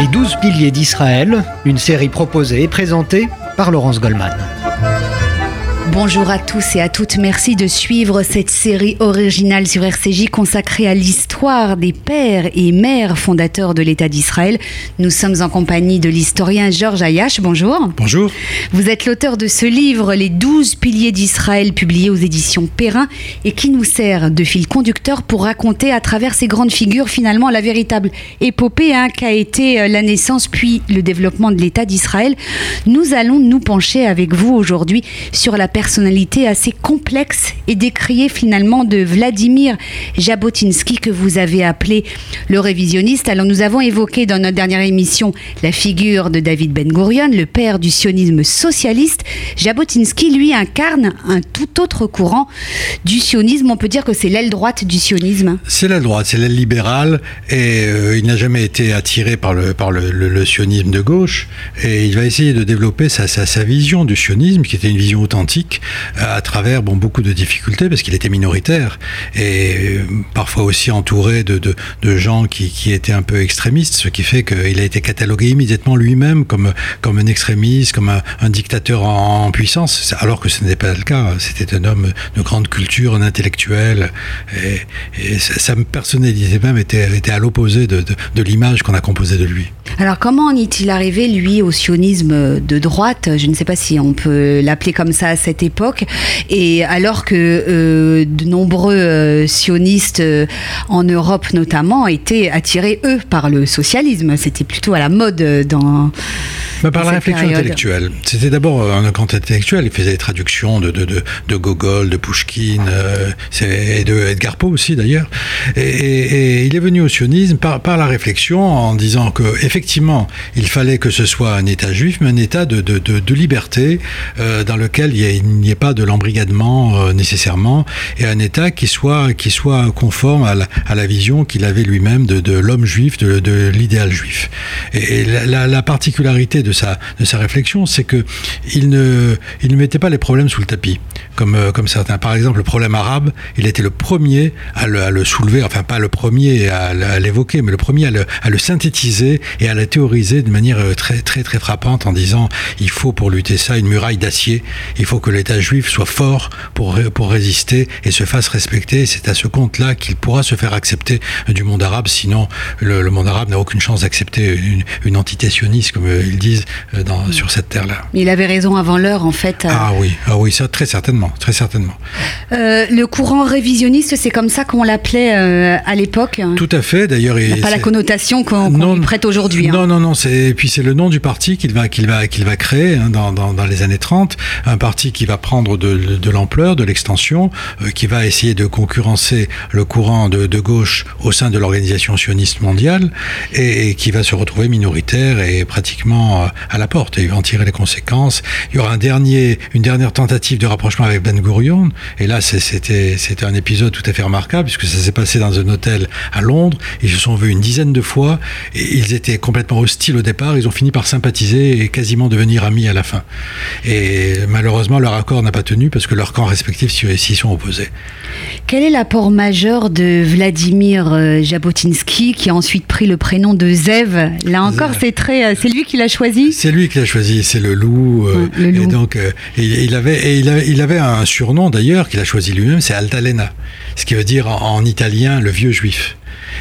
Les douze piliers d'Israël, une série proposée et présentée par Laurence Goldman. Bonjour à tous et à toutes, merci de suivre cette série originale sur RCJ consacrée à l'histoire des pères et mères fondateurs de l'État d'Israël. Nous sommes en compagnie de l'historien Georges Ayash, bonjour. Bonjour. Vous êtes l'auteur de ce livre, Les douze piliers d'Israël, publié aux éditions Perrin, et qui nous sert de fil conducteur pour raconter à travers ces grandes figures finalement la véritable épopée hein, qu'a été euh, la naissance puis le développement de l'État d'Israël. Nous allons nous pencher avec vous aujourd'hui sur la personnalité assez complexe et décriée finalement de Vladimir Jabotinsky que vous avez appelé le révisionniste. Alors nous avons évoqué dans notre dernière émission la figure de David Ben Gurion, le père du sionisme socialiste. Jabotinsky, lui, incarne un tout autre courant du sionisme. On peut dire que c'est l'aile droite du sionisme. C'est l'aile droite, c'est l'aile libérale et euh, il n'a jamais été attiré par, le, par le, sionisme de gauche et il va essayer de développer sa, sa vision du sionisme qui était une vision authentique à travers bon, beaucoup de difficultés parce qu'il était minoritaire et parfois aussi entouré de, de, gens qui, qui, étaient un peu extrémistes, ce qui fait qu'il a été catalogué immédiatement lui-même comme, comme un extrémiste, comme un, dictateur en, puissance, alors que ce n'était pas le cas. C'était un homme de grande culture, un intellectuel et, et sa personnalité même était, était à l'opposé de, de, de l'image qu'on a composée de lui. Alors comment en est-il arrivé, lui, au sionisme de droite? Je ne sais pas si on peut l'appeler comme ça à cette époque. Et alors que euh, de nombreux euh, sionistes euh, en Europe notamment étaient attirés, eux, par le socialisme. C'était plutôt à la mode dans... Bah par la réflexion période. intellectuelle. C'était d'abord un grand intellectuel. Il faisait des traductions de, de, de, de Gogol, de Pushkin, euh, et de Edgar Poe aussi d'ailleurs. Et, et, et, il est venu au sionisme par, par la réflexion en disant que effectivement il fallait que ce soit un État juif, mais un État de, de, de, liberté euh, dans lequel il n'y ait pas de l'embrigadement euh, nécessairement, et un État qui soit qui soit conforme à la, à la vision qu'il avait lui-même de, de l'homme juif, de, de l'idéal juif. Et, et la, la, particularité de de sa, de réflexion, c'est que il ne, il ne mettait pas les problèmes sous le tapis, comme, euh, comme certains. Par exemple, le problème arabe, il était le premier à le, à le soulever, enfin pas le premier à, l'évoquer, mais le premier à le, à le, synthétiser et à le théoriser de manière euh, très, très, très frappante en disant il faut pour lutter ça une muraille d'acier, il faut que l'État juif soit fort pour, pour résister et se fasse respecter. C'est à ce compte-là qu'il pourra se faire accepter du monde arabe, sinon le, monde arabe n'a aucune chance d'accepter une, une entité sioniste, comme ils disent dans, mmh. sur cette terre-là. Il avait raison avant l'heure, en fait. Ah oui, ah oui, ça très certainement, très certainement. Euh, le courant révisionniste, c'est comme ça qu'on l'appelait euh, à l'époque. Tout à fait. D'ailleurs, il pas la connotation qu'on qu lui prête aujourd'hui. Non, hein. non, non. C'est puis c'est le nom du parti qu'il va qu'il va qu'il va créer hein, dans, dans, dans, les années 30, un parti qui va prendre de, l'ampleur, de l'extension, euh, qui va essayer de concurrencer le courant de, de gauche au sein de l'organisation sioniste mondiale et, et, qui va se retrouver minoritaire et pratiquement à la porte et il va en tirer les conséquences. Il y aura un dernier, une dernière tentative de rapprochement avec Ben Gurion et là c'était c'était un épisode tout à fait remarquable puisque ça s'est passé dans un hôtel à Londres. Ils se sont vus une dizaine de fois et ils étaient complètement hostiles au départ. Ils ont fini par sympathiser et quasiment devenir amis à la fin. Et malheureusement leur accord n'a pas tenu parce que leurs camps respectifs s'y sont opposés. Quel est l'apport majeur de Vladimir euh, Jabotinsky qui a ensuite pris le prénom de Zev? Là encore, c'est très, euh, c'est lui qui l'a choisi. C'est lui qui l'a choisi, c'est le loup. Euh, ouais, le loup. Et donc, euh, il, il, avait, et il, avait, il avait un surnom d'ailleurs qu'il a choisi lui-même, c'est Altalena, ce qui veut dire en, en italien le vieux juif.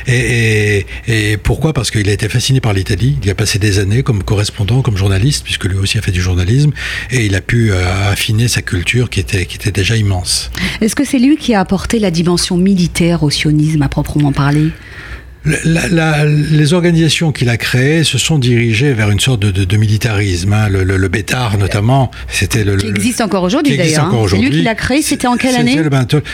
Et, et, et pourquoi? Parce qu'il a été fasciné par l'Italie. Il a passé des années comme correspondant, comme journaliste, puisque lui aussi a fait du journalisme, et il a pu euh, affiner sa culture qui était, qui était déjà immense. Est-ce que c'est lui qui a apporté la dimension militaire au sionisme à proprement parler? La, la, les organisations qu'il a créées se sont dirigées vers une sorte de, de, de militarisme. Hein. Le, le, le, Bétard, notamment, c'était le. Qui existe encore aujourd'hui d'ailleurs. Hein. C'est lui qui l'a créé. C'était en quelle année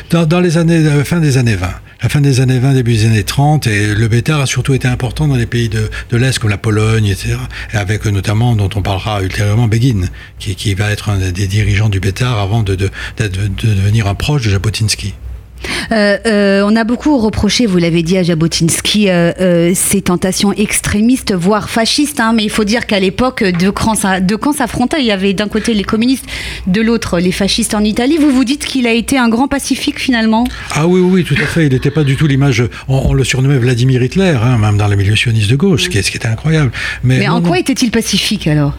dans, dans, les années, euh, fin des années 20. La fin des années 20, début des années 30. Et le Bétard a surtout été important dans les pays de, de l'Est, comme la Pologne, etc. Et avec notamment, dont on parlera ultérieurement, Begin, qui, qui va être un des dirigeants du Bétard avant de devenir un proche de Jabotinsky. Euh, euh, on a beaucoup reproché, vous l'avez dit à Jabotinsky, euh, ces tentations extrémistes, voire fascistes. Hein, mais il faut dire qu'à l'époque, deux camps, s'affrontaient. Il y avait d'un côté les communistes, de l'autre les fascistes en Italie. Vous vous dites qu'il a été un grand pacifique finalement? Ah oui, oui, tout à fait. Il n'était pas du tout l'image. On, le surnommait Vladimir Hitler, hein, même dans les milieux sionistes de gauche, ce, qui, était incroyable. Mais, en quoi était-il pacifique alors?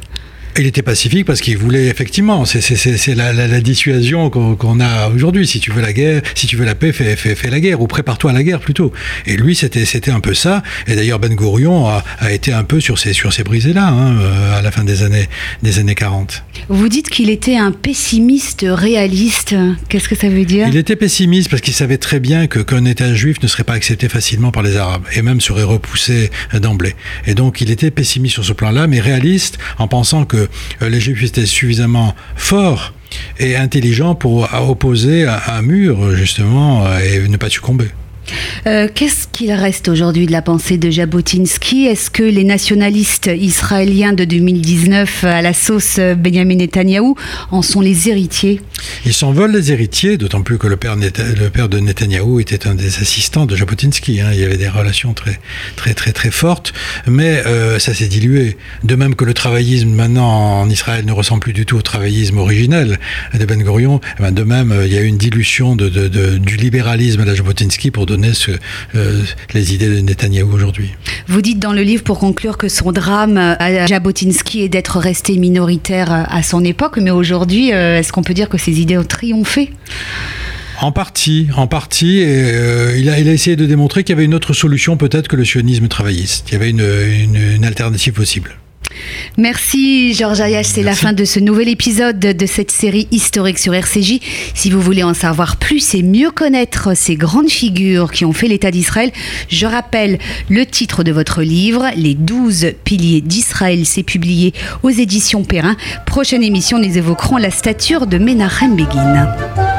Il était pacifique parce qu'il voulait effectivement, c'est la, la, la, dissuasion qu'on a aujourd'hui. Si tu veux la guerre, si tu veux la paix, fais, fais, fais la guerre ou prépare-toi à la guerre plutôt. Et lui, c'était un peu ça. Et d'ailleurs, Ben Gourion a, a, été un peu sur ces, sur ces brisées-là hein, euh, à la fin des années, des années 40. Vous dites qu'il était un pessimiste réaliste. Qu'est-ce que ça veut dire? Il était pessimiste parce qu'il savait très bien que qu'un État juif ne serait pas accepté facilement par les Arabes et même serait repoussé d'emblée. Et donc, il était pessimiste sur ce plan-là, mais réaliste en pensant que euh, les Juifs étaient suffisamment forts et intelligents pour opposer un mur, justement, euh, et ne pas succomber. Euh, qu'est-ce qu'il reste aujourd'hui de la pensée de Jabotinsky? Est-ce que les nationalistes israéliens de 2019 à la sauce Benjamin Netanyahou en sont les héritiers? Ils s'en veulent les héritiers, d'autant plus que le père, de Netanyahou était un des assistants de Jabotinsky. Hein. Il y avait des relations très, très, très, très fortes, mais euh, ça s'est dilué. De même que le travaillisme maintenant en Israël ne ressemble plus du tout au travaillisme originel de Ben Gurion, eh ben, de même, il y a eu une dilution de, du libéralisme de Jabotinsky pour euh, les idées de Netanyahou aujourd'hui. Vous dites dans le livre, pour conclure, que son drame à Jabotinsky est d'être resté minoritaire à son époque, mais aujourd'hui, euh, est-ce qu'on peut dire que ses idées ont triomphé? En partie, en partie. Euh, il, a, il, a, essayé de démontrer qu'il y avait une autre solution peut-être que le sionisme travailliste. Il y avait une alternative possible. Merci Georges Ayash, c'est la fin de ce nouvel épisode de cette série historique sur RCJ. Si vous voulez en savoir plus et mieux connaître ces grandes figures qui ont fait l'État d'Israël, je rappelle le titre de votre livre, Les 12 piliers d'Israël, c'est publié aux éditions Perrin. Prochaine émission, nous évoquerons la stature de Menachem Begin.